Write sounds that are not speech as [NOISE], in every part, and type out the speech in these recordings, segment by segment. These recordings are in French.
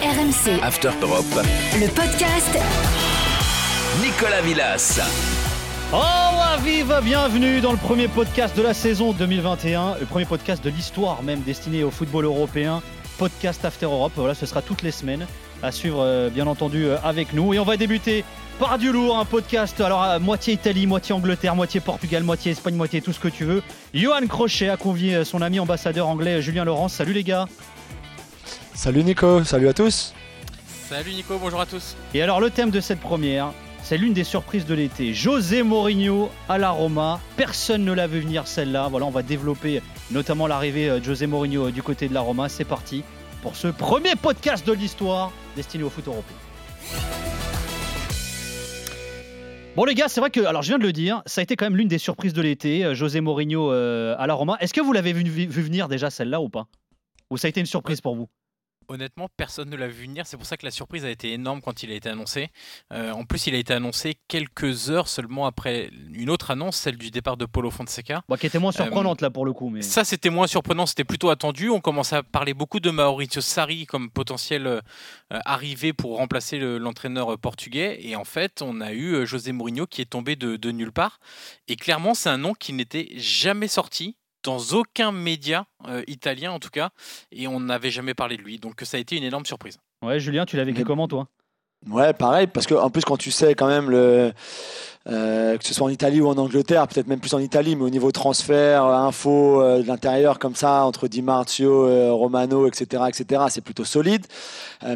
RMC. After Europe. Le podcast. Nicolas Villas. Oh, vive Bienvenue dans le premier podcast de la saison 2021, le premier podcast de l'histoire même destiné au football européen, podcast After Europe. Voilà, ce sera toutes les semaines à suivre, euh, bien entendu, euh, avec nous. Et on va débuter par du lourd, un podcast, alors à moitié Italie, moitié Angleterre, moitié Portugal, moitié Espagne, moitié tout ce que tu veux. Johan Crochet a convié euh, son ami ambassadeur anglais Julien Laurence. Salut les gars. Salut Nico, salut à tous. Salut Nico, bonjour à tous. Et alors le thème de cette première, c'est l'une des surprises de l'été. José Mourinho à la Roma. Personne ne l'a vu venir celle-là. Voilà, on va développer notamment l'arrivée de José Mourinho du côté de la Roma. C'est parti pour ce premier podcast de l'histoire destiné au foot européen. Bon les gars, c'est vrai que, alors je viens de le dire, ça a été quand même l'une des surprises de l'été, euh, José Mourinho euh, à la Roma. Est-ce que vous l'avez vu, vu venir déjà celle-là ou pas? Ou ça a été une surprise pour vous? Honnêtement, personne ne l'a vu venir. C'est pour ça que la surprise a été énorme quand il a été annoncé. Euh, en plus, il a été annoncé quelques heures seulement après une autre annonce, celle du départ de Paulo Fonseca. qui était moins surprenante là pour le coup. Mais... Ça, c'était moins surprenant, c'était plutôt attendu. On commençait à parler beaucoup de Maurizio Sarri comme potentiel euh, arrivé pour remplacer l'entraîneur portugais. Et en fait, on a eu euh, José Mourinho qui est tombé de, de nulle part. Et clairement, c'est un nom qui n'était jamais sorti dans aucun média euh, italien en tout cas, et on n'avait jamais parlé de lui. Donc ça a été une énorme surprise. Ouais, Julien, tu l'as vécu comment toi? Ouais, pareil, parce que en plus quand tu sais quand même le euh, que ce soit en Italie ou en Angleterre, peut-être même plus en Italie, mais au niveau transfert, euh, info euh, de l'intérieur comme ça, entre Di Marzio, Romano, etc., etc., c'est plutôt solide.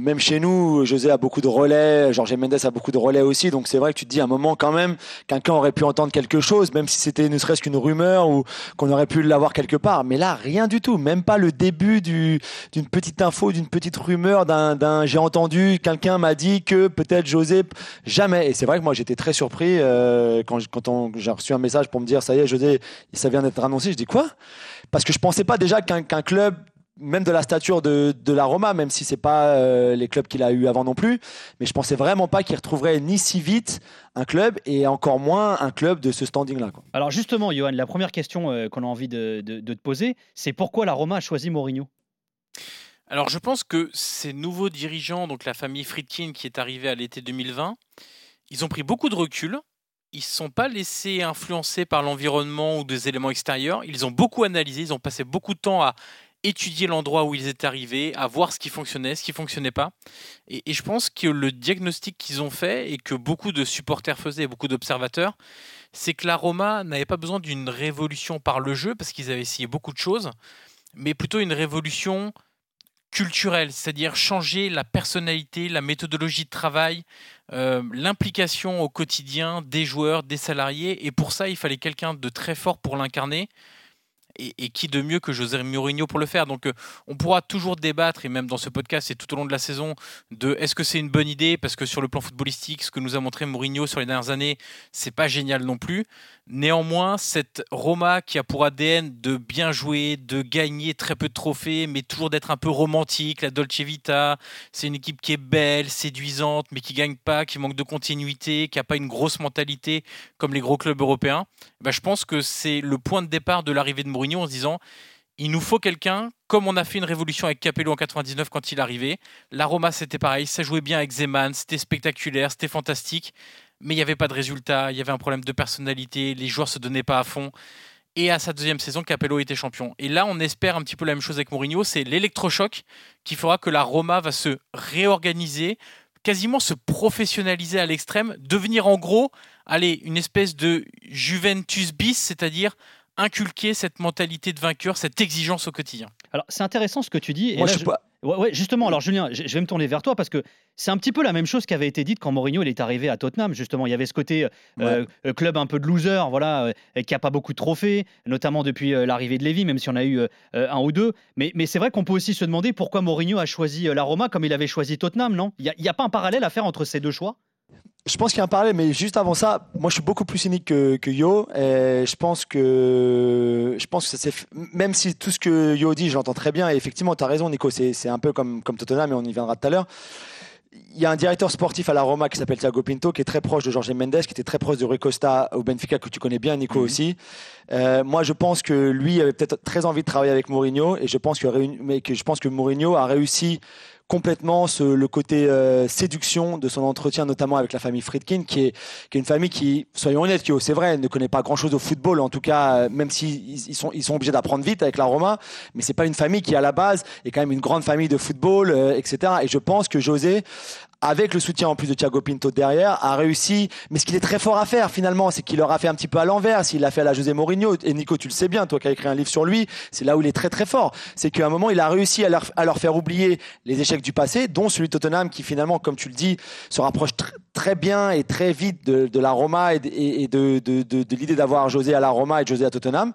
même chez nous, José a beaucoup de relais, Jorge Mendes a beaucoup de relais aussi, donc c'est vrai que tu te dis à un moment quand même, quelqu'un aurait pu entendre quelque chose, même si c'était ne serait-ce qu'une rumeur ou qu'on aurait pu l'avoir quelque part. Mais là, rien du tout, même pas le début d'une petite info, d'une petite rumeur, d'un j'ai entendu, quelqu'un m'a dit que peut-être José, jamais. Et c'est vrai que moi j'étais très surpris. Euh, quand, quand j'ai reçu un message pour me dire ça y est, José, ça vient d'être annoncé, je dis quoi? Parce que je pensais pas déjà qu'un club même de la stature de, la Roma, même si c'est pas euh, les clubs qu'il a eu avant non plus, mais je pensais vraiment pas qu'il retrouverait ni si vite un club et encore moins un club de ce standing-là. Alors justement, Johan, la première question euh, qu'on a envie de, te poser, c'est pourquoi la Roma a choisi Mourinho? Alors je pense que ces nouveaux dirigeants, donc la famille Friedkin qui est arrivée à l'été 2020, ils ont pris beaucoup de recul ils ne sont pas laissés influencer par l'environnement ou des éléments extérieurs. Ils ont beaucoup analysé, ils ont passé beaucoup de temps à étudier l'endroit où ils étaient arrivés, à voir ce qui fonctionnait, ce qui fonctionnait pas. Et, je pense que le diagnostic qu'ils ont fait et que beaucoup de supporters faisaient, beaucoup d'observateurs, c'est que la Roma n'avait pas besoin d'une révolution par le jeu parce qu'ils avaient essayé beaucoup de choses, mais plutôt une révolution culturelle, c'est-à-dire changer la personnalité, la méthodologie de travail, euh, l'implication au quotidien des joueurs, des salariés. Et pour ça, il fallait quelqu'un de très fort pour l'incarner et, qui de mieux que José Mourinho pour le faire. Donc euh, on pourra toujours débattre, et même dans ce podcast et tout au long de la saison, de est-ce que c'est une bonne idée? Parce que sur le plan footballistique, ce que nous a montré Mourinho sur les dernières années, c'est pas génial non plus. Néanmoins, cette Roma qui a pour ADN de bien jouer, de gagner très peu de trophées, mais toujours d'être un peu romantique, la Dolce Vita, c'est une équipe qui est belle, séduisante, mais qui gagne pas, qui manque de continuité, qui a pas une grosse mentalité comme les gros clubs européens. Ben, je pense que c'est le point de départ de l'arrivée de Mourinho en se disant il nous faut quelqu'un, comme on a fait une révolution avec Capello en 99 quand il arrivait. La Roma, c'était pareil, ça jouait bien avec Zeman, c'était spectaculaire, c'était fantastique, mais il n'y avait pas de résultat, il y avait un problème de personnalité, les joueurs se donnaient pas à fond. Et à sa deuxième saison, Capello était champion. Et là, on espère un petit peu la même chose avec Mourinho, c'est l'électrochoc qui fera que la Roma va se réorganiser, quasiment se professionnaliser à l'extrême, devenir en gros, allez, une espèce de Juventus bis, c'est-à-dire inculquer cette mentalité de vainqueur, cette exigence au quotidien. Alors, c'est intéressant ce que tu dis. Moi, je pas. Ouais, justement, alors Julien, je vais me tourner vers toi parce que c'est un petit peu la même chose qui avait été dite quand Mourinho il est arrivé à Tottenham. Justement, il y avait ce côté euh, euh, club un peu de loser, voilà, euh, qui a pas beaucoup de trophées, notamment depuis l'arrivée de Lévy, même si on a eu un ou deux. Mais, mais c'est vrai qu'on peut aussi se demander pourquoi Mourinho a choisi la Roma comme il avait choisi Tottenham, non? Il n'y a, a, pas un parallèle à faire entre ces deux choix? Je pense qu'il y a un parallèle, mais juste avant ça, moi je suis beaucoup plus cynique que, que Yo. Et je pense que, je pense que ça même si tout ce que Yo dit, j'entends très bien. Et effectivement, tu as raison, Nico. C'est un peu comme, comme Tottenham, mais on y viendra tout à l'heure. Il y a un directeur sportif à la Roma qui s'appelle Thiago Pinto, qui est très proche de Jorge Mendes, qui était très proche de Rui Costa au Benfica, que tu connais bien, Nico mhm. aussi. Euh, moi, je pense que lui avait peut-être très envie de travailler avec Mourinho, et je pense que, mais que je pense que Mourinho a réussi complètement le côté euh, séduction de son entretien, notamment avec la famille Friedkin, qui est, une famille qui, soyons honnêtes, qui, c'est vrai, ne connaît pas grand-chose au football, en tout cas, euh, même s'ils ils sont, ils sont obligés d'apprendre vite avec la Roma, mais c'est pas une famille qui, à la base, est quand même une grande famille de football, euh, etc. Et je pense que José avec le soutien en plus de Thiago Pinto derrière, a réussi. Mais ce qu'il est très fort à faire finalement, c'est qu'il leur a fait un petit peu à l'envers. S'il l'a fait à la José Mourinho, et Nico, tu le sais bien, toi qui as écrit un livre sur lui, c'est là où il est très très fort. C'est qu'à un moment, il a réussi à leur, faire oublier les échecs du passé, dont celui de Tottenham qui finalement, comme tu le dis, se rapproche très bien et très vite de, la Roma et de, de l'idée d'avoir José à la Roma et José à Tottenham,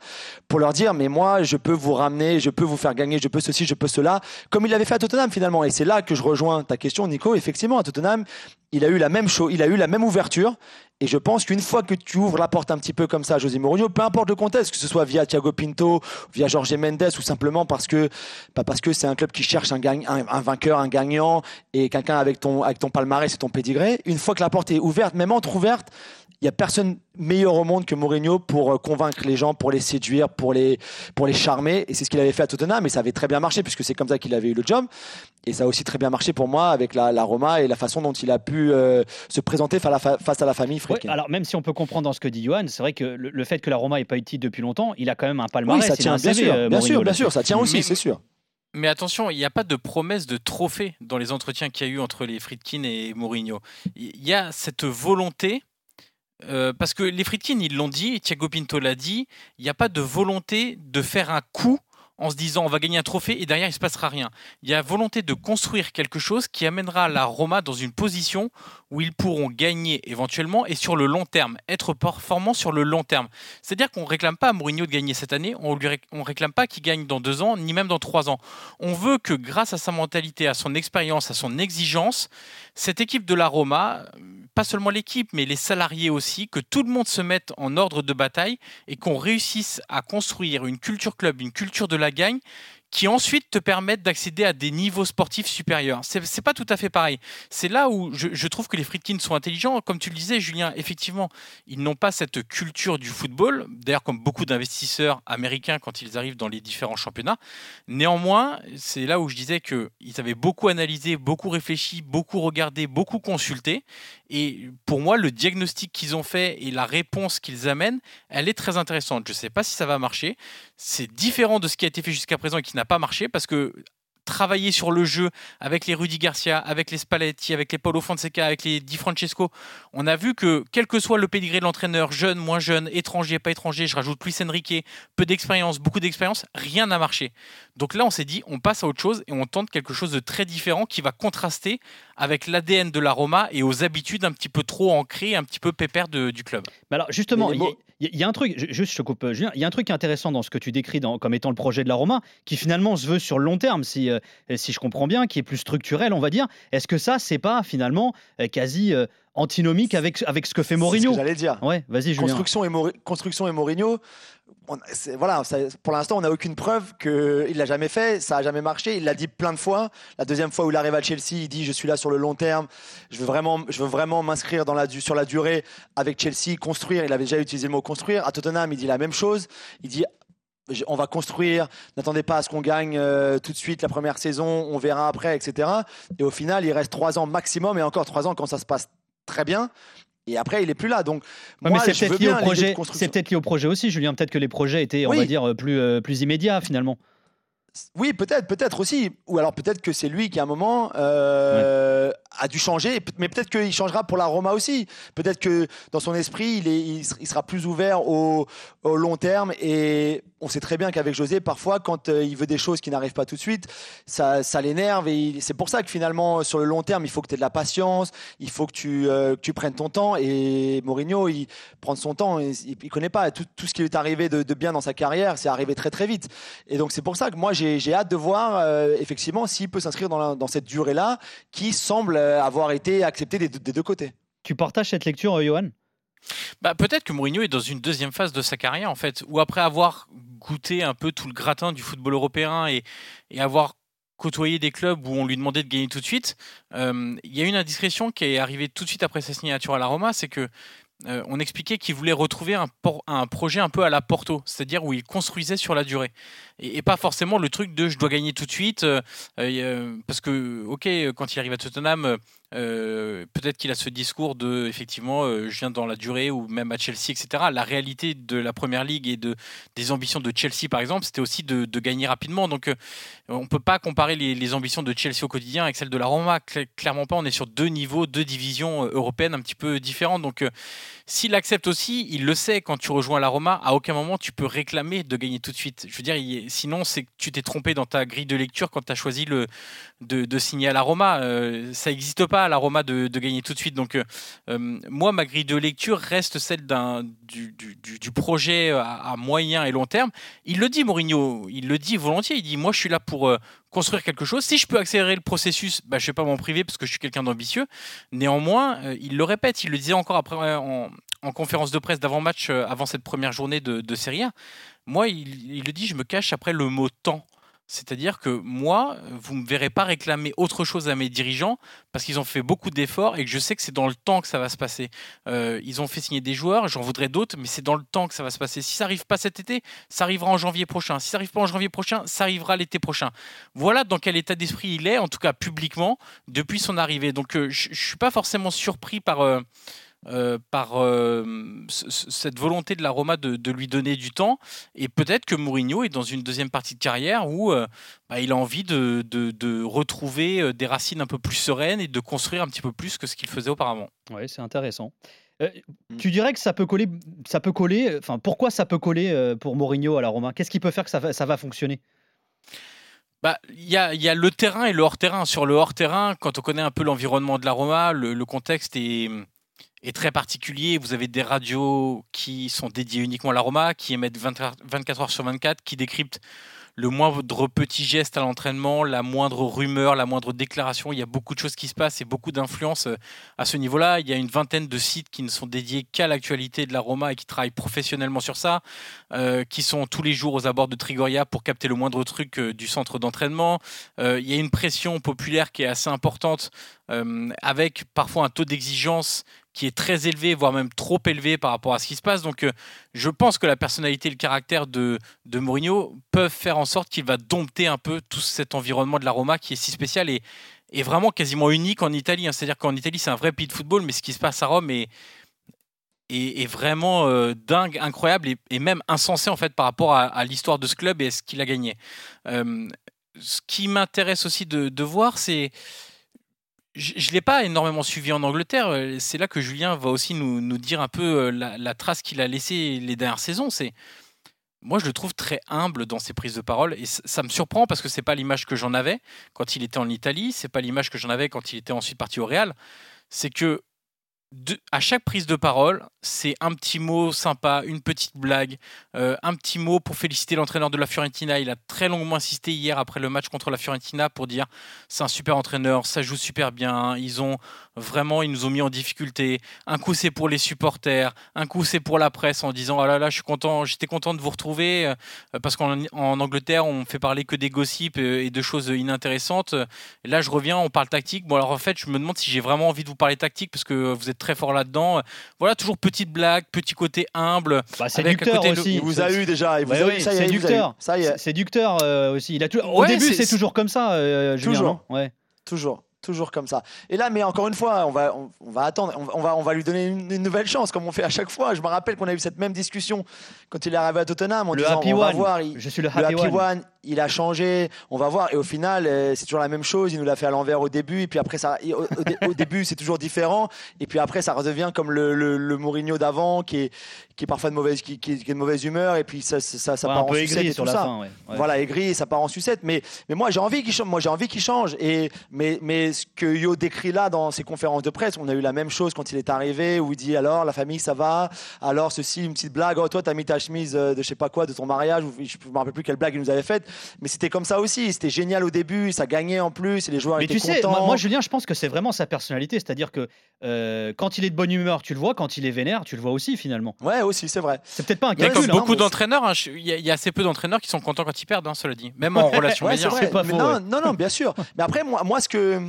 pour leur dire, mais moi, je peux vous ramener, je peux vous faire gagner, je peux ceci, je peux cela, comme il l'avait fait à Tottenham finalement. Et c'est là que je rejoins ta question, Nico. Effectivement, à Tottenham, il a eu la même chose, il a eu la même ouverture. Et je pense qu'une fois que tu ouvres la porte un petit peu comme ça à José Mourinho, peu importe le contexte, que ce soit via Thiago Pinto, via Jorge Mendes ou simplement parce que, parce que c'est un club qui cherche un, un, vainqueur, un gagnant et quelqu'un avec ton, avec ton palmarès et ton pédigré, une fois que la porte est ouverte, même entre-ouverte, il y a personne meilleur au monde que Mourinho pour euh, convaincre les gens, pour les séduire, pour les, pour les charmer. Et c'est ce qu'il avait fait à Tottenham, et ça avait très bien marché, puisque c'est comme ça qu'il avait eu le job. Et ça a aussi très bien marché pour moi avec la Roma et la façon dont il a pu euh, se présenter face à la famille alors même si on peut comprendre dans ce que dit Johan, c'est vrai que le, fait que la Roma n'ait pas eu de titre depuis longtemps, il a quand même un palmarès. Oui, ça tient, bien, sûr, euh, bien sûr, bien sûr, ça tient aussi, c'est sûr. Mais attention, il n'y a pas de promesse de trophée dans les entretiens qu'il y a eu entre les Friedkin et Mourinho. Il y a cette volonté euh, parce que les Friedkin, ils l'ont dit, Thiago Pinto l'a dit, il n'y a pas de volonté de faire un coup en se disant on va gagner un trophée et derrière il se passera rien. Il y a volonté de construire quelque chose qui amènera la Roma dans une position où ils pourront gagner éventuellement et sur le long terme, être performants sur le long terme. C'est-à-dire qu'on ne réclame pas à Mourinho de gagner cette année, on ne réclame pas qu'il gagne dans deux ans, ni même dans trois ans. On veut que grâce à sa mentalité, à son expérience, à son exigence, cette équipe de la Roma, pas seulement l'équipe, mais les salariés aussi, que tout le monde se mette en ordre de bataille et qu'on réussisse à construire une culture club, une culture de la gagne qui ensuite te permettent d'accéder à des niveaux sportifs supérieurs. C'est, pas tout à fait pareil. C'est là où je, trouve que les Friedkin sont intelligents. Comme tu le disais, Julien, effectivement, ils n'ont pas cette culture du football, d'ailleurs comme beaucoup d'investisseurs américains quand ils arrivent dans les différents championnats. Néanmoins, c'est là où je disais qu'ils avaient beaucoup analysé, beaucoup réfléchi, beaucoup regardé, beaucoup consulté. Et pour moi, le diagnostic qu'ils ont fait et la réponse qu'ils amènent, elle est très intéressante. Je ne sais pas si ça va marcher. C'est différent de ce qui a été fait jusqu'à présent et qui n'a pas marché parce que travailler sur le jeu avec les Rudy Garcia, avec les Spalletti, avec les Paulo Fonseca, avec les Di Francesco, on a vu que quel que soit le pédigré de l'entraîneur, jeune, moins jeune, étranger, pas étranger, je rajoute Luis Enrique, peu d'expérience, beaucoup d'expérience, rien n'a marché. Donc là, on s'est dit, on passe à autre chose et on tente quelque chose de très différent qui va contraster avec l'ADN de la Roma et aux habitudes un petit peu trop ancrées, un petit peu pépères du club. Mais alors justement, il y, a un truc, juste je coupe, Julien, il y a un truc intéressant dans ce que tu décris comme étant le projet de la Roma, qui finalement se veut sur le long terme, si, euh, si je comprends bien, qui est plus structurel, on va dire. Est-ce que ça, c'est pas finalement euh, quasi euh, antinomique avec, avec ce que fait Mourinho? J'allais dire. Ouais, vas-y, Julien. Construction et, Construction et Mourinho, voilà, pour l'instant, on n'a aucune preuve qu'il l'a jamais fait, ça a jamais marché. Il l'a dit plein de fois. La deuxième fois où il arrive à Chelsea, il dit je suis là sur le long terme, je veux vraiment, je veux vraiment m'inscrire sur la durée avec Chelsea, construire. Il avait déjà utilisé le mot construire. À Tottenham, il dit la même chose. Il dit on va construire, n'attendez pas à ce qu'on gagne euh, tout de suite la première saison, on verra après, etc. Et au final, il reste trois ans maximum, et encore trois ans quand ça se passe très bien. Et après, il est plus là. Donc, moi, c'est peut-être lié au projet. C'est peut-être lié au projet aussi, Julien. Peut-être que les projets étaient, on va dire, plus, euh, plus immédiats finalement. Oui, peut-être, peut-être aussi. Ou alors peut-être que c'est lui qui, à un moment, euh, a dû changer. Mais peut-être qu'il changera pour la Roma aussi. Peut-être que dans son esprit, il, est, il sera plus ouvert au, au long terme. Et on sait très bien qu'avec José, parfois, quand euh, il veut des choses qui n'arrivent pas tout de suite, ça, ça l'énerve. Et c'est pour ça que finalement, sur le long terme, il faut que tu aies de la patience. Il faut que tu, euh, tu prennes ton temps. Et Mourinho, il prend son temps. Il, il connaît pas tout, tout, ce qui lui est arrivé de, de bien dans sa carrière. C'est arrivé très, très vite. Et donc, c'est pour ça que moi, j'ai hâte de voir euh, effectivement s'il peut s'inscrire dans, dans, cette durée-là qui semble euh, avoir été acceptée des, des, deux côtés. Tu partages cette lecture, euh, Johan? Bah, Peut-être que Mourinho est dans une deuxième phase de sa carrière, en fait, où après avoir goûté un peu tout le gratin du football européen et, et avoir côtoyé des clubs où on lui demandait de gagner tout de suite, il y a une indiscrétion qui est arrivée tout de suite après sa signature à la Roma, c'est que euh, on expliquait qu'il voulait retrouver un, projet un peu à la Porto, c'est-à-dire où il construisait sur la durée. Et, pas forcément le truc de je dois gagner tout de suite. parce que, ok, quand il arrive à Tottenham, euh, peut-être qu'il a ce discours de effectivement euh, je viens dans la durée ou même à Chelsea etc la réalité de la première ligue et de des ambitions de Chelsea par exemple c'était aussi de, gagner rapidement. Donc euh, on peut pas comparer les, ambitions de Chelsea au quotidien avec celles de la Roma. Clairement pas on est sur deux niveaux deux divisions européennes un petit peu différentes. Donc s'il accepte aussi il le sait quand tu rejoins la Roma à aucun moment tu peux réclamer de gagner tout de suite. Je veux dire sinon c'est que tu t'es trompé dans ta grille de lecture quand tu as choisi le de, de signer à la Roma ça n'existe pas à l'aroma de, de, gagner tout de suite. Donc, euh, euh, moi, ma grille de lecture reste celle d'un, du, du, projet à, moyen et long terme. Il le dit, Mourinho, il le dit volontiers. Il dit Moi, je suis là pour euh, construire quelque chose. Si je peux accélérer le processus, bah, je ne vais pas m'en priver parce que je suis quelqu'un d'ambitieux. Néanmoins, il le répète, il le disait encore après en, en conférence de presse d'avant-match, avant cette première journée de, de Serie A. Moi, il, le dit Je me cache après le mot temps. C'est-à-dire que moi, vous ne me verrez pas réclamer autre chose à mes dirigeants parce qu'ils ont fait beaucoup d'efforts et que je sais que c'est dans le temps que ça va se passer. Euh, ils ont fait signer des joueurs, j'en voudrais d'autres, mais c'est dans le temps que ça va se passer. Si ça n'arrive pas cet été, ça arrivera en janvier prochain. Si ça n'arrive pas en janvier prochain, ça arrivera l'été prochain. Voilà dans quel état d'esprit il est, en tout cas publiquement, depuis son arrivée. Donc euh, je ne suis pas forcément surpris par... Euh, par euh, cette volonté de la Roma de, lui donner du temps. Et peut-être que Mourinho est dans une deuxième partie de carrière où euh, bah, il a envie de, de, retrouver des racines un peu plus sereines et de construire un petit peu plus que ce qu'il faisait auparavant. Oui, c'est intéressant. Mm. Tu dirais que ça peut coller, ça peut coller. Enfin, pourquoi ça peut coller pour Mourinho à la Roma? Qu'est-ce qui peut faire que ça va, ça va fonctionner? Bah, il y a, y a, le terrain et le hors-terrain. Sur le hors-terrain, quand on connaît un peu l'environnement de la Roma, le contexte est, est très particulier. Vous avez des radios qui sont dédiées uniquement à l'aroma, qui émettent 24 heures sur 24, qui décryptent le moindre petit geste à l'entraînement, la moindre rumeur, la moindre déclaration. Il y a beaucoup de choses qui se passent et beaucoup d'influence euh, à ce niveau-là. Il y a une vingtaine de sites qui ne sont dédiés qu'à l'actualité de la Roma et qui travaillent professionnellement sur ça, euh, qui sont tous les jours aux abords de Trigoria pour capter le moindre truc euh, du centre d'entraînement. il y a une pression populaire qui est assez importante, avec parfois un taux d'exigence qui est très élevé, voire même trop élevé par rapport à ce qui se passe. Donc, euh, je pense que la personnalité et le caractère de, Mourinho peuvent faire en sorte qu'il va dompter un peu tout cet environnement de la Roma qui est si spécial et, est vraiment quasiment unique en Italie. Hein. C'est-à-dire qu'en Italie, c'est un vrai pays de football, mais ce qui se passe à Rome est, vraiment euh, dingue, incroyable et, même insensé en fait par rapport à, l'histoire de ce club et à ce qu'il a gagné. Euh, ce qui m'intéresse aussi de voir, c'est je ne l'ai pas énormément suivi en Angleterre. C'est là que Julien va aussi nous, nous dire un peu euh, la, trace qu'il a laissée les dernières saisons. C'est moi, je le trouve très humble dans ses prises de parole et ça, me surprend parce que c'est pas l'image que j'en avais quand il était en Italie, c'est pas l'image que j'en avais quand il était ensuite parti au Real. C'est que à chaque prise de parole, c'est un petit mot sympa, une petite blague, euh, un petit mot pour féliciter l'entraîneur de la Fiorentina. Il a très longuement insisté hier après le match contre la Fiorentina pour dire c'est un super entraîneur, ça joue super bien. Ils ont vraiment, ils nous ont mis en difficulté. Un coup c'est pour les supporters, un coup c'est pour la presse en disant ah là là, je suis content, j'étais content de vous retrouver euh, parce qu'en Angleterre on fait parler que des gossips euh, et de choses inintéressantes. là je reviens, on parle tactique. Bon alors en fait je me demande si j'ai vraiment envie de vous parler tactique parce que vous êtes très fort là-dedans. Voilà, toujours petite blague, petit côté humble. Bah, c'est Ducteur aussi. Il vous a eu déjà. c'est Ducteur. C'est Ducteur aussi. Il a tout... Au début, c'est toujours comme ça, euh, Toujours. Ouais. Toujours toujours comme ça. Et là, mais encore une fois, on va, on, va attendre, on, va, on va lui donner une, nouvelle chance, comme on fait à chaque fois. Je me rappelle qu'on a eu cette même discussion quand il est arrivé à Tottenham. En le disant, happy on va one. voir, je suis le happy, one. Il a changé, on va voir. Et au final, euh, c'est toujours la même chose. Il nous l'a fait à l'envers au début, et puis après, ça, au, début, c'est toujours différent. Et puis après, ça redevient comme le, le, Mourinho d'avant, qui est, qui est parfois de mauvaise, qui, qui, est de mauvaise humeur, et puis ça, ça, ça part en sucette et tout ça. Fin, Voilà, aigri, ça part en sucette. Mais, mais moi, j'ai envie qu'il change. Moi, j'ai envie qu'il change. Et mais, mais ce que Yo décrit là dans ses conférences de presse. On a eu la même chose quand il est arrivé, où il dit alors la famille ça va, alors ceci, une petite blague, oh toi t'as mis ta chemise euh, de je sais pas quoi, de ton mariage, je me rappelle plus quelle blague il nous avait faite, mais c'était comme ça aussi, c'était génial au début, ça gagnait en plus, et les joueurs mais étaient tu sais, Moi, moi, Julien, je pense que c'est vraiment sa personnalité, c'est-à-dire que euh, quand il est de bonne humeur, tu le vois, quand il est vénère, tu le vois aussi finalement. Ouais, aussi, c'est vrai. C'est peut-être pas un calcul. Comme beaucoup d'entraîneurs, hein, il y, a assez peu d'entraîneurs qui sont contents quand ils perdent, hein, cela dit, même en relation ouais, c'est Pas faux, non, non, non, bien sûr. [LAUGHS] Mais après, moi, moi ce que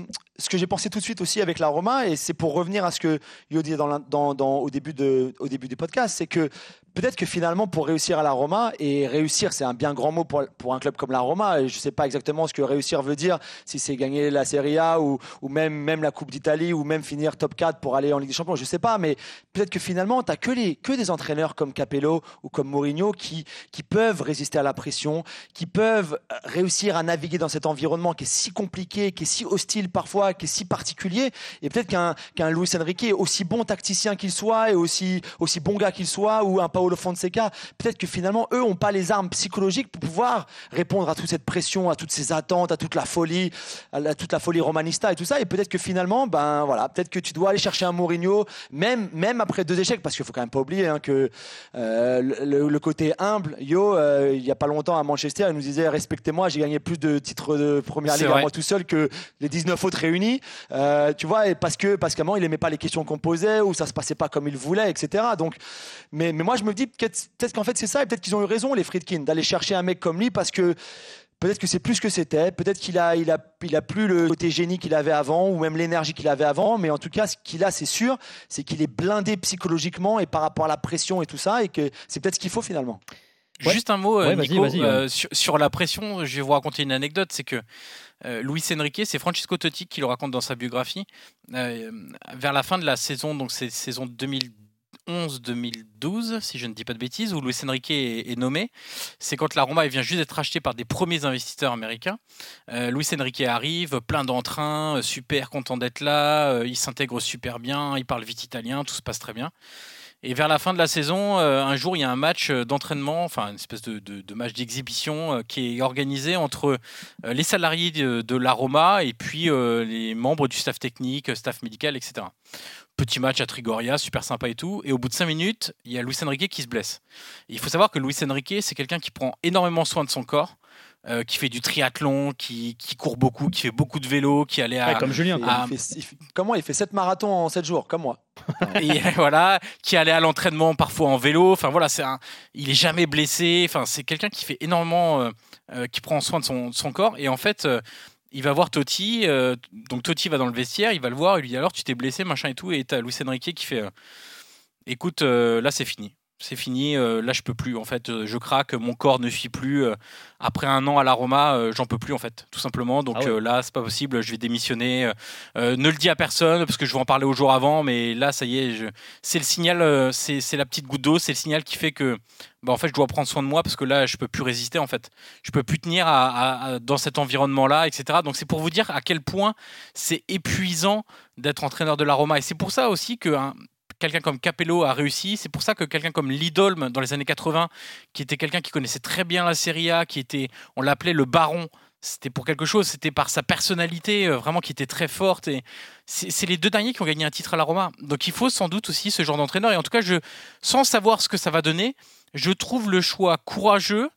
ce que j'ai pensé tout de suite aussi avec la Roma, et c'est pour revenir à ce que Yo disait au, début de, au du podcast, c'est que peut-être que finalement, pour réussir à la Roma, et réussir, c'est un bien grand mot pour, un club comme la Roma, et je ne sais pas exactement ce que réussir veut dire, si c'est gagner la Serie A ou, même, la Coupe d'Italie ou même finir top 4 pour aller en Ligue des Champions, je ne sais pas, mais peut-être que finalement, tu n'as que, des entraîneurs comme Capello ou comme Mourinho qui, qui peuvent résister à la pression, qui peuvent réussir à naviguer dans cet environnement qui est si compliqué, qui est si hostile parfois, qui est si particulier, et peut-être qu'un qu'un Luis Enrique, aussi bon tacticien qu'il soit et aussi, aussi bon gars qu'il soit, ou un Paolo Fonseca, peut-être que finalement, eux n'ont pas les armes psychologiques pour pouvoir répondre à toute cette pression, à toutes ces attentes, à toute la folie, à toute la folie romanista et tout ça. Et peut-être que finalement, ben voilà, peut-être que tu dois aller chercher un Mourinho, même, même après deux échecs, parce qu'il faut quand même pas oublier hein, que euh, le, côté humble, Yo, euh, il y a pas longtemps à Manchester, il nous disait respectez-moi, j'ai gagné plus de titres de première ligue à moi tout seul que les 19 autres réunis. Euh, tu vois, et parce que parce qu'à il aimait pas les questions qu'on posait ou ça se passait pas comme il voulait, etc. Donc, mais, mais moi je me dis peut-être qu'en fait c'est ça et peut-être qu'ils ont eu raison les Friedkin d'aller chercher un mec comme lui parce que peut-être que c'est plus que c'était, peut-être qu'il a, il a, il a plus le côté génie qu'il avait avant ou même l'énergie qu'il avait avant, mais en tout cas, ce qu'il a, c'est sûr, c'est qu'il est blindé psychologiquement et par rapport à la pression et tout ça, et que c'est peut-être ce qu'il faut finalement. Juste un mot, euh, Nico, euh, sur, la pression, je vais vous raconter une anecdote, c'est que euh, Luis Enrique, c'est Francisco Totti qui le raconte dans sa biographie. vers la fin de la saison, donc c'est saison 2010, 2011-2012, si je ne dis pas de bêtises, où Luis Enrique est, nommé. C'est quand la Roma vient juste d'être achetée par des premiers investisseurs américains. Euh, Luis Enrique arrive, plein d'entrain, euh, super content d'être là, euh, il s'intègre super bien, il parle vite italien, tout se passe très bien. Et vers la fin de la saison, un jour, il y a un match d'entraînement, enfin une espèce de, match d'exhibition qui est organisé entre les salariés de, de, la Roma et puis les membres du staff technique, staff médical, etc petit match à Trigoria, super sympa et tout. Et au bout de 5 minutes, il y a Luis Enrique qui se blesse. il faut savoir que Luis Enrique, c'est quelqu'un qui prend énormément soin de son corps. Euh, qui fait du triathlon, qui, court beaucoup, qui fait beaucoup de vélo, qui allait à. comme Julien. comment il fait 7 marathons en 7 jours, comme moi. et [LAUGHS] voilà, qui allait à l'entraînement parfois en vélo. Enfin voilà, c'est un, il est jamais blessé. Enfin, c'est quelqu'un qui fait énormément, euh, euh, qui prend soin de son, de son, corps. Et en fait, il va voir Totti, euh, donc Totti va dans le vestiaire, il va le voir, il lui dit alors tu t'es blessé, machin et tout, et t'as Luis Enrique qui fait euh, écoute, euh, là c'est fini c'est fini, euh, là je peux plus en fait, euh, je craque, mon corps ne suit plus. Euh, après un an à la Roma, j'en peux plus en fait, tout simplement. Donc ah là c'est pas possible, je vais démissionner. ne le dis à personne parce que je vais en parler au jour avant, mais là ça y est, c'est le signal, c'est la petite goutte d'eau, c'est le signal qui fait que bah, en fait je dois prendre soin de moi parce que là je peux plus résister en fait, je peux plus tenir dans cet environnement là, etc. Donc c'est pour vous dire à quel point c'est épuisant d'être entraîneur de la Roma et c'est pour ça aussi que hein, quelqu'un comme Capello a réussi. C'est pour ça que quelqu'un comme Lidolm dans les années 80, qui était quelqu'un qui connaissait très bien la Serie A, qui était, on l'appelait le baron. C'était pour quelque chose, c'était par sa personnalité euh, vraiment qui était très forte. Et c'est les deux derniers qui ont gagné un titre à la Roma. Donc il faut sans doute aussi ce genre d'entraîneur. Et en tout cas, je, sans savoir ce que ça va donner, je trouve le choix courageux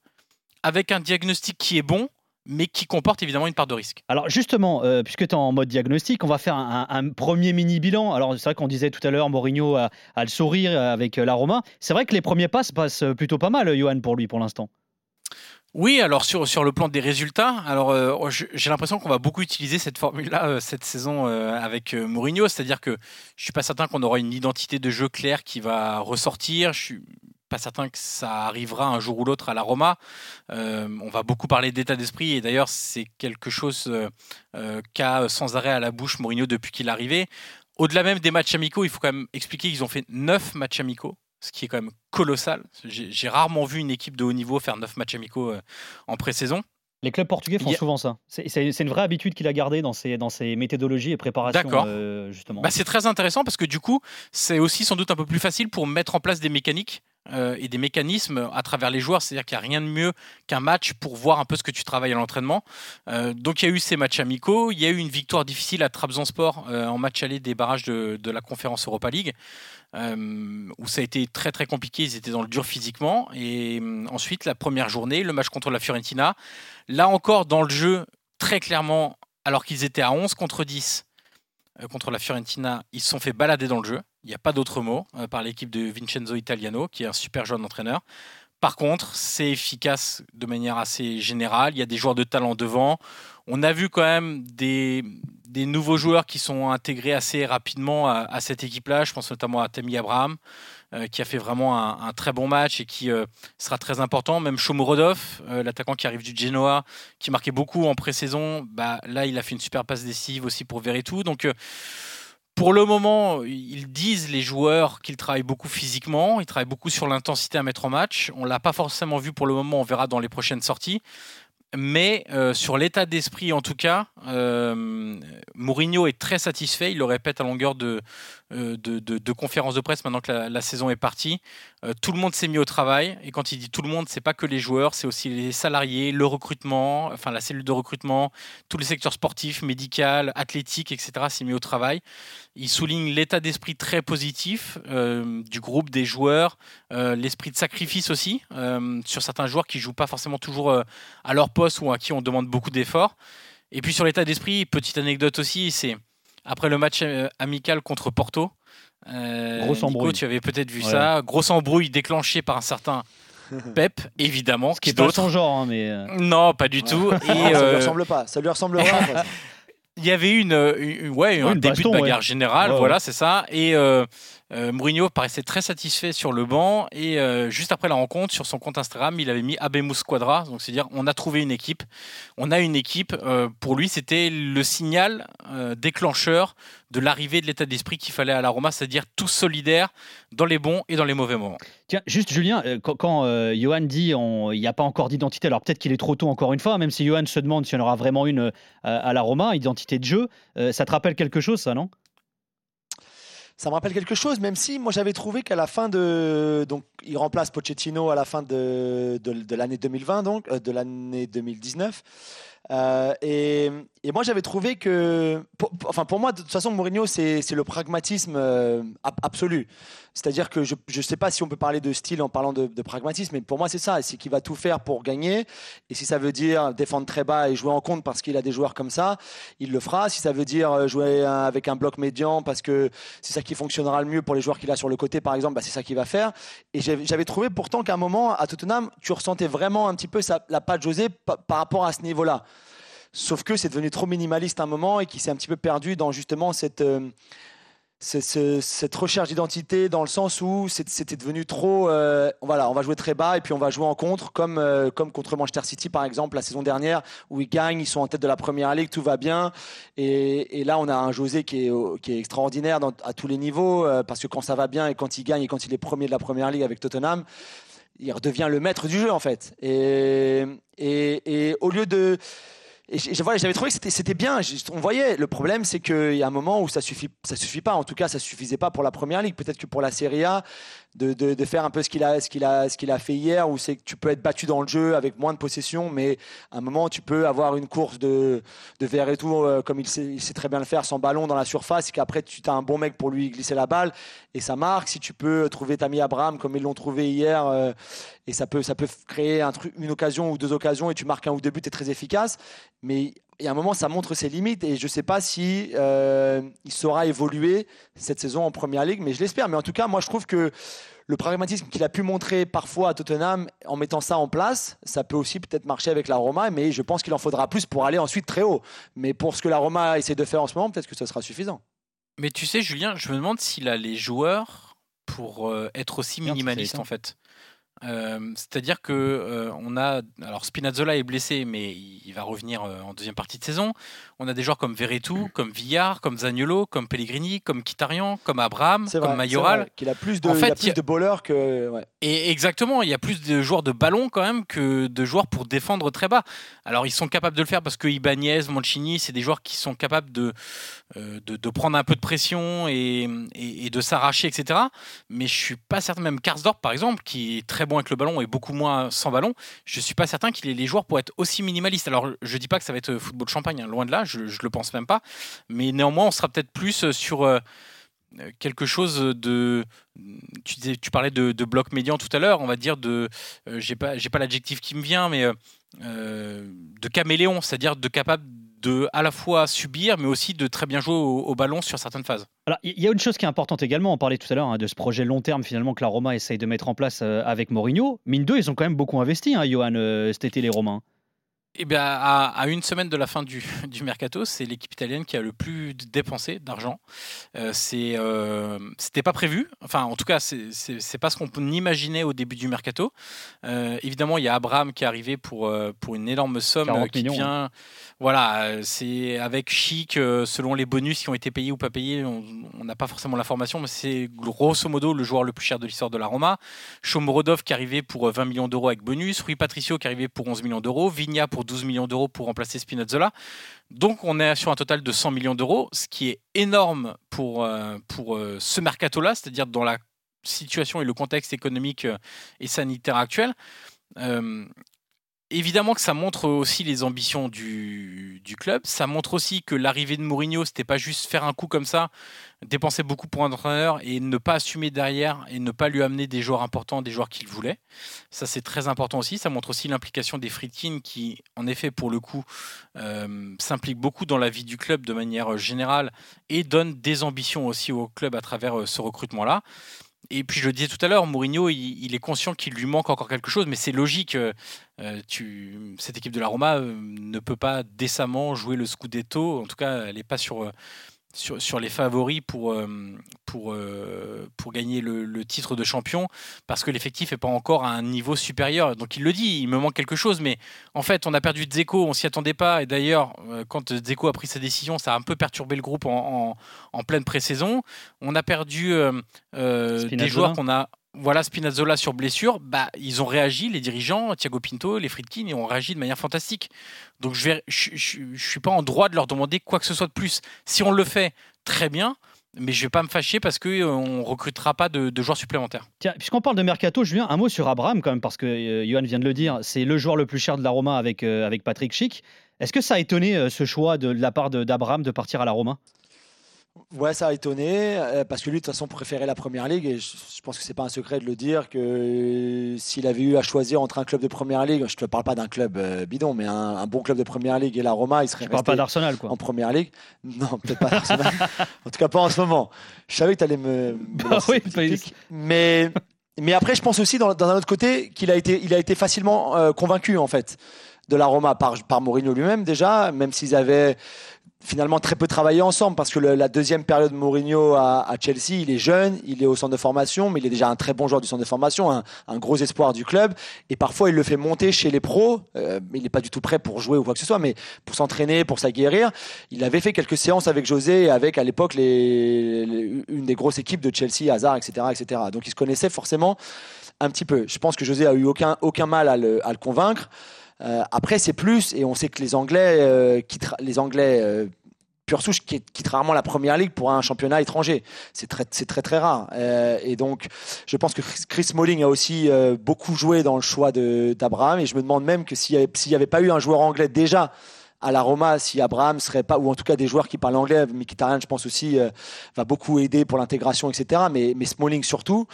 avec un diagnostic qui est bon mais qui comporte évidemment une part de risque. Alors justement, euh, puisque tu es en mode diagnostic, on va faire un, premier mini bilan. Alors c'est vrai qu'on disait tout à l'heure, Mourinho a, le sourire avec euh, la Roma. C'est vrai que les premiers pas se passent plutôt pas mal, Johan, pour lui pour l'instant. Oui, alors sur, sur le plan des résultats, alors euh, j'ai l'impression qu'on va beaucoup utiliser cette formule-là cette saison avec Mourinho, c'est-à-dire que je suis pas certain qu'on aura une identité de jeu claire qui va ressortir. Je suis pas certain que ça arrivera un jour ou l'autre à la Roma. Euh, on va beaucoup parler d'état d'esprit et d'ailleurs c'est quelque chose euh, euh, qu'a sans arrêt à la bouche Mourinho depuis qu'il est arrivé. Au-delà même des matchs amicaux, il faut quand même expliquer qu'ils ont fait 9 matchs amicaux, ce qui est quand même colossal. J'ai rarement vu une équipe de haut niveau faire 9 matchs amicaux en pré-saison. Les clubs portugais font souvent ça. C'est une vraie habitude qu'il a gardée dans ses, dans ses méthodologies et préparations. justement. Bah, c'est très intéressant parce que du coup, c'est aussi sans doute un peu plus facile pour mettre en place des mécaniques euh, et des mécanismes à travers les joueurs. C'est-à-dire qu'il n'y a rien de mieux qu'un match pour voir un peu ce que tu travailles à l'entraînement. Euh, donc il y a eu ces matchs amicaux. Il y a eu une victoire difficile à Trabzonspor euh, en match aller des barrages de, la conférence Europa League. où ça a été très très compliqué, ils étaient dans le dur physiquement. Et ensuite, la première journée, le match contre la Fiorentina. Là encore, dans le jeu, très clairement, alors qu'ils étaient à 11 contre 10 contre la Fiorentina, ils se sont fait balader dans le jeu il n'y a pas d'autre mot, euh, par l'équipe de Vincenzo Italiano, qui est un super jeune entraîneur. Par contre, c'est efficace de manière assez générale. Il y a des joueurs de talent devant. On a vu quand même des, nouveaux joueurs qui sont intégrés assez rapidement à, cette équipe-là. Je pense notamment à Tammy Abraham, euh, qui a fait vraiment un, très bon match et qui euh, sera très important. Même Shomurodov, euh, l'attaquant qui arrive du Genoa, qui marquait beaucoup en pré-saison, bah, là, il a fait une super passe décisive aussi pour Veretout. Donc, pour le moment, ils disent les joueurs qu'ils travaillent beaucoup physiquement, ils travaillent beaucoup sur l'intensité à mettre en match. On l'a pas forcément vu pour le moment, on verra dans les prochaines sorties. Mais euh, sur l'état d'esprit, en tout cas, euh, Mourinho est très satisfait. Il le répète à longueur de, euh, conférences de presse maintenant que la, saison est partie. tout le monde s'est mis au travail. Et quand il dit tout le monde, c'est pas que les joueurs, c'est aussi les salariés, le recrutement, enfin la cellule de recrutement, tous les secteurs sportifs, médical, athlétique, etc. s'est mis au travail. Il souligne l'état d'esprit très positif du groupe des joueurs, l'esprit de sacrifice aussi sur certains joueurs qui jouent pas forcément toujours à leur poste ou à qui on demande beaucoup d'efforts. Et puis sur l'état d'esprit, petite anecdote aussi, c'est après le match euh, amical contre Porto. Euh, grosse embrouille. tu avais peut-être vu ça. Grosse embrouille déclenchée par un certain [LAUGHS] Pep, évidemment. qui est pas son genre, hein, mais. Euh, non, pas du tout. Et, ça lui ressemble pas. Ça lui ressemble pas. [LAUGHS] Il y avait une, ouais, un début de bagarre générale, voilà, c'est ça. Et euh, Mourinho paraissait très satisfait sur le banc et euh, juste après la rencontre, sur son compte Instagram, il avait mis Abemus Squadra. Donc, c'est-à-dire, on a trouvé une équipe. On a une équipe. Euh, pour lui, c'était le signal déclencheur de l'arrivée de l'état d'esprit qu'il fallait à la Roma, c'est-à-dire tous solidaires dans les bons et dans les mauvais moments. Tiens, juste Julien, quand, Johan dit il n'y a pas encore d'identité, alors peut-être qu'il est trop tôt encore une fois, même si Johan se demande s'il y en aura vraiment une à la Roma, identité de jeu, ça te rappelle quelque chose, ça, non? Ça me rappelle quelque chose, même si moi j'avais trouvé qu'à la fin de. Donc, il remplace Pochettino à la fin de, de, l'année 2020, donc, euh, de l'année 2019. Euh, et, et, moi, j'avais trouvé que, enfin, pour moi, de toute façon, Mourinho, c'est le pragmatisme euh, absolu. C'est-à-dire que je ne sais pas si on peut parler de style en parlant de, pragmatisme, mais pour moi, c'est ça. C'est qu'il va tout faire pour gagner. Et si ça veut dire défendre très bas et jouer en compte parce qu'il a des joueurs comme ça, il le fera. Si ça veut dire euh, jouer avec un bloc médian parce que c'est ça qui fonctionnera le mieux pour les joueurs qu'il a sur le côté, par exemple, bah, c'est ça qu'il va faire. Et j'avais trouvé pourtant qu'à un moment, à Tottenham, tu ressentais vraiment un petit peu la patte José par rapport à ce niveau-là. Sauf que c'est devenu trop minimaliste à un moment et qui s'est un petit peu perdu dans justement cette, euh, cette, recherche d'identité, dans le sens où c'était devenu trop. Euh, voilà, on va jouer très bas et puis on va jouer en contre, comme, euh, comme contre Manchester City par exemple la saison dernière, où ils gagnent, ils sont en tête de la première ligue, tout va bien. Et, là, on a un José qui est, qui est extraordinaire à tous les niveaux, parce que quand ça va bien et quand il gagne et quand il est premier de la première ligue avec Tottenham, il redevient le maître du jeu en fait. Et, et, et au lieu de et j'avais trouvé que c'était bien. On voyait. Le problème, c'est qu'il y a un moment où ça suffit, ça suffit pas. En tout cas, ça suffisait pas pour la première ligue. Peut-être que pour la Serie A, de, de, faire un peu ce qu'il a, ce qu'il a, a fait hier, où c'est que tu peux être battu dans le jeu avec moins de possession, mais à un moment, tu peux avoir une course de, de verre et tout, euh, comme il sait, il sait, très bien le faire, sans ballon dans la surface, et qu'après, tu as un bon mec pour lui glisser la balle, et ça marque. Si tu peux trouver Tammy Abraham, comme ils l'ont trouvé hier, euh, et ça peut, ça peut créer une occasion ou deux occasions, et tu marques un ou deux buts, es très efficace. Mais il y a un moment, ça montre ses limites, et je ne sais pas si euh, il saura évoluer cette saison en première ligue, mais je l'espère. Mais en tout cas, moi, je trouve que le pragmatisme qu'il a pu montrer parfois à Tottenham en mettant ça en place, ça peut aussi peut-être marcher avec la Roma, mais je pense qu'il en faudra plus pour aller ensuite très haut. Mais pour ce que la Roma essaie de faire en ce moment, peut-être que ce sera suffisant. Mais tu sais, Julien, je me demande s'il a les joueurs pour euh, être aussi minimaliste en fait. Euh, c'est-à-dire que euh, on a alors Spinazzola est blessé, mais il va revenir en deuxième partie de saison on a des joueurs comme Veretout, comme Villard, comme Zagnolo, comme Pellegrini, comme Kitarian, comme Abraham, comme Mayoral. Qu'il a plus de, en fait, il a plus de bowlers que. Et exactement, il y a plus de joueurs de ballon quand même que de joueurs pour défendre très bas. Alors ils sont capables de le faire parce que Ibanez, Mancini, c'est des joueurs qui sont capables de, euh, de, prendre un peu de pression et, et, de s'arracher, etc. Mais je suis pas certain, même Karsdorp par exemple, qui est très bon avec le ballon et beaucoup moins sans ballon, je suis pas certain qu'il ait les joueurs pour être aussi minimaliste. Alors je dis pas que ça va être football champagne, hein, loin de là je ne le pense même pas. Mais néanmoins, on sera peut-être plus sur euh, quelque chose de. Tu, parlais de, bloc médian tout à l'heure, on va dire de. Euh, j'ai pas, j'ai pas l'adjectif qui me vient, mais euh, de caméléon, c'est-à-dire de capable de à la fois subir, mais aussi de très bien jouer au, ballon sur certaines phases. Alors, il y a une chose qui est importante également, on parlait tout à l'heure hein, de ce projet long terme finalement que la Roma essaye de mettre en place euh, avec Mourinho. Mine 2, ils ont quand même beaucoup investi, hein, Johan, euh, cet été, les Romains. Eh bien, à, une semaine de la fin du, [LAUGHS] du mercato, c'est l'équipe italienne qui a le plus dépensé d'argent. Euh, c'est, euh, c'était pas prévu. Enfin, en tout cas, c'est, c'est, pas ce qu'on imaginait au début du mercato. Euh, évidemment, il y a Abraham qui est arrivé pour, euh, pour une énorme somme qui vient. Hein. Voilà, c'est avec Chic, selon les bonus qui ont été payés ou pas payés, on n'a pas forcément l'information, mais c'est grosso modo le joueur le plus cher de l'histoire de la Roma. Shomorodov qui est arrivé pour 20 millions d'euros avec bonus, Rui Patricio qui est arrivé pour 11 millions d'euros, Vigna pour 12 millions d'euros pour remplacer Spinazzola. Donc on est sur un total de 100 millions d'euros, ce qui est énorme pour, euh, euh, ce mercato-là, c'est-à-dire dans la situation et le contexte économique euh, et sanitaire actuel évidemment que ça montre aussi les ambitions du, club. Ça montre aussi que l'arrivée de Mourinho, c'était pas juste faire un coup comme ça, dépenser beaucoup pour un entraîneur et ne pas assumer derrière et ne pas lui amener des joueurs importants, des joueurs qu'il voulait. Ça, c'est très important aussi. Ça montre aussi l'implication des Friedkin qui, en effet, pour le coup, euh, s'impliquent beaucoup dans la vie du club de manière générale et donnent des ambitions aussi au club à travers euh, ce recrutement-là. Et puis je le disais tout à l'heure, Mourinho, il, est conscient qu'il lui manque encore quelque chose, mais c'est logique. Euh, tu, cette équipe de la Roma euh, ne peut pas décemment jouer le Scudetto. En tout cas, elle n'est pas sur, sur, sur, les favoris pour, euh, pour, euh, pour gagner le, titre de champion parce que l'effectif n'est pas encore à un niveau supérieur. Donc il le dit, il me manque quelque chose, mais en fait, on a perdu Dzeko, on s'y attendait pas. Et d'ailleurs, euh, quand Dzeko a pris sa décision, ça a un peu perturbé le groupe en, en, en pleine pré-saison. On a perdu des joueurs qu'on a voilà Spinazzola sur blessure, bah, ils ont réagi, les dirigeants, Thiago Pinto, les Friedkin, ils ont réagi de manière fantastique. Donc je ne suis pas en droit de leur demander quoi que ce soit de plus. Si on le fait, très bien, mais je ne vais pas me fâcher parce qu'on euh, ne recrutera pas de, joueurs supplémentaires. Puisqu'on parle de Mercato, Julien, un mot sur Abraham quand même, parce que euh, Johan vient de le dire, c'est le joueur le plus cher de la Roma avec, euh, avec Patrick Schick. Est-ce que ça a étonné ce choix de la part d'Abraham de partir à la Roma? Ouais, ça a étonné euh, parce que lui, de toute façon, préférait la première ligue et je, pense que c'est pas un secret de le dire que euh, s'il avait eu à choisir entre un club de première ligue, je te parle pas d'un club euh, bidon, mais un, bon club de première ligue et la Roma, il serait resté pas d'Arsenal quoi. en première ligue. [LAUGHS] Non, peut-être pas d'Arsenal. [LAUGHS] en tout cas, pas en ce moment. Je savais que tu allais me. Bah oui, mais mais après, je pense aussi dans, un autre côté qu'il a été il a été facilement convaincu en fait de la Roma par par Mourinho lui-même déjà, même s'ils avaient finalement très peu travaillé ensemble parce que la deuxième période Mourinho à, Chelsea, il est jeune, il est au centre de formation, mais il est déjà un très bon joueur du centre de formation, un, gros espoir du club. Et parfois, il le fait monter chez les pros. Euh, il n'est pas du tout prêt pour jouer ou quoi que ce soit, mais pour s'entraîner, pour s'aguerrir. Il avait fait quelques séances avec José, avec à l'époque les, une des grosses équipes de Chelsea, Hazard, etc., etc. Donc, il se connaissait forcément un petit peu. Je pense que José a eu aucun, aucun mal à le, à le convaincre. Euh, après, c'est plus, et on sait que les Anglais, euh, les Anglais euh, pure souche quittent rarement la première ligue pour un championnat étranger. C'est très, très rare. et donc, je pense que Chris Smalling a aussi beaucoup joué dans le choix d'Abraham. Et je me demande même que s'il n'y avait, pas eu un joueur anglais déjà à la Roma, si Abraham serait pas, ou en tout cas des joueurs qui parlent anglais, Mkhitaryan, je pense aussi, va beaucoup aider pour l'intégration, etc. Mais, mais Smalling surtout,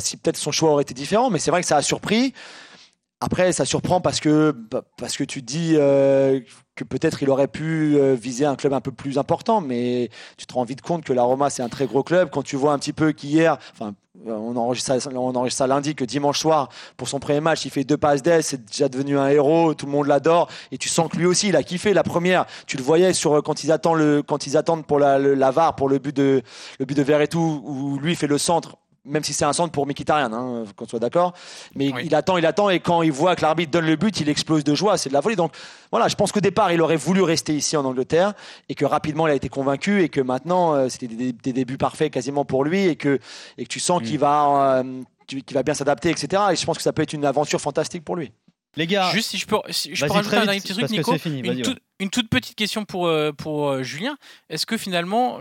si peut-être son choix aurait été différent. Mais c'est vrai que ça a surpris. Après, ça surprend parce que, parce que tu dis euh, que peut-être il aurait pu euh, viser un club un peu plus important, mais tu te rends vite compte que la Roma, c'est un très gros club. Quand tu vois un petit peu qu'hier, enfin, on enregistre, ça, on enregistre ça lundi, que dimanche soir, pour son premier match, il fait deux passes d'aise, c'est déjà devenu un héros, tout le monde l'adore, et tu sens que lui aussi, il a kiffé la première. Tu le voyais sur quand ils attendent le, quand ils attendent pour la, VAR, pour le but de, le but de où lui fait le centre même si c'est un centre pour Mkhitaryan, hein, qu'on soit d'accord. Mais il attend, il attend, et quand il voit que l'arbitre donne le but, il explose de joie. C'est de la folie. Donc voilà, je pense qu'au départ, il aurait voulu rester ici en Angleterre, et que rapidement, il a été convaincu, et que maintenant, euh, c'était des, débuts parfaits quasiment pour lui, et que, et que tu sens qu'il mm. va, euh, va bien s'adapter, etc. Et je pense que ça peut être une aventure fantastique pour lui. Les gars, juste si je peux, je peux rajouter un dernier petit truc, Nico. une, toute petite question pour, euh, pour euh, Julien. Est-ce que finalement,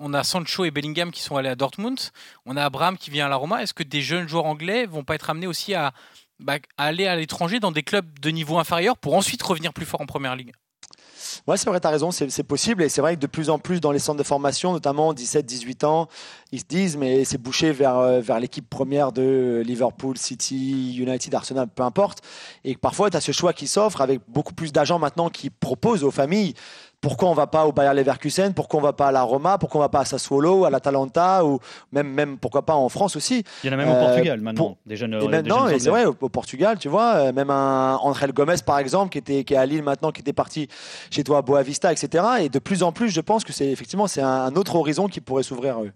on a Sancho et Bellingham qui sont allés à Dortmund, on a Abraham qui vient à la Roma. Est-ce que des jeunes joueurs anglais vont pas être amenés aussi à, bah, à aller à l'étranger dans des clubs de niveau inférieur pour ensuite revenir plus fort en première ligue? Ouais, c'est vrai, tu as raison, c'est possible. Et c'est vrai que de plus en plus dans les centres de formation, notamment 17-18 ans, ils se disent, mais c'est bouché vers, euh, vers l'équipe première de Liverpool, City, United, Arsenal, peu importe. Et parfois, tu as ce choix qui s'offre avec beaucoup plus d'agents maintenant qui proposent aux familles pourquoi on va pas au Bayer Leverkusen? Pourquoi on va pas à la Roma? Pourquoi on va pas à Sassuolo, à l'Atalanta ou même, même pourquoi pas en France aussi? Il y en a même au Portugal maintenant, des jeunes. Et maintenant, c'est vrai, au, Portugal, tu vois, euh, même un André Gomez par exemple, qui était qui est à Lille maintenant, qui était parti chez toi à Boavista, etc. Et de plus en plus, je pense que c'est effectivement c'est un, autre horizon qui pourrait s'ouvrir à eux.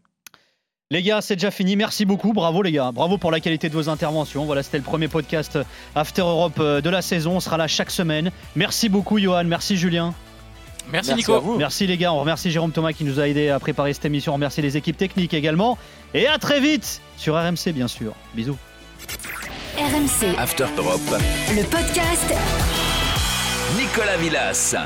Les gars, c'est déjà fini. Merci beaucoup. Bravo les gars. Bravo pour la qualité de vos interventions. Voilà, c'était le premier podcast After Europe euh, de la saison. On sera là chaque semaine. Merci beaucoup Johan. Merci Julien. Merci, Nico. Merci les gars. On remercie Jérôme Thomas qui nous a aidé à préparer cette émission. On remercie les équipes techniques également. Et à très vite sur RMC, bien sûr. Bisous. RMC. After Europe. Le podcast. Nicolas Villas.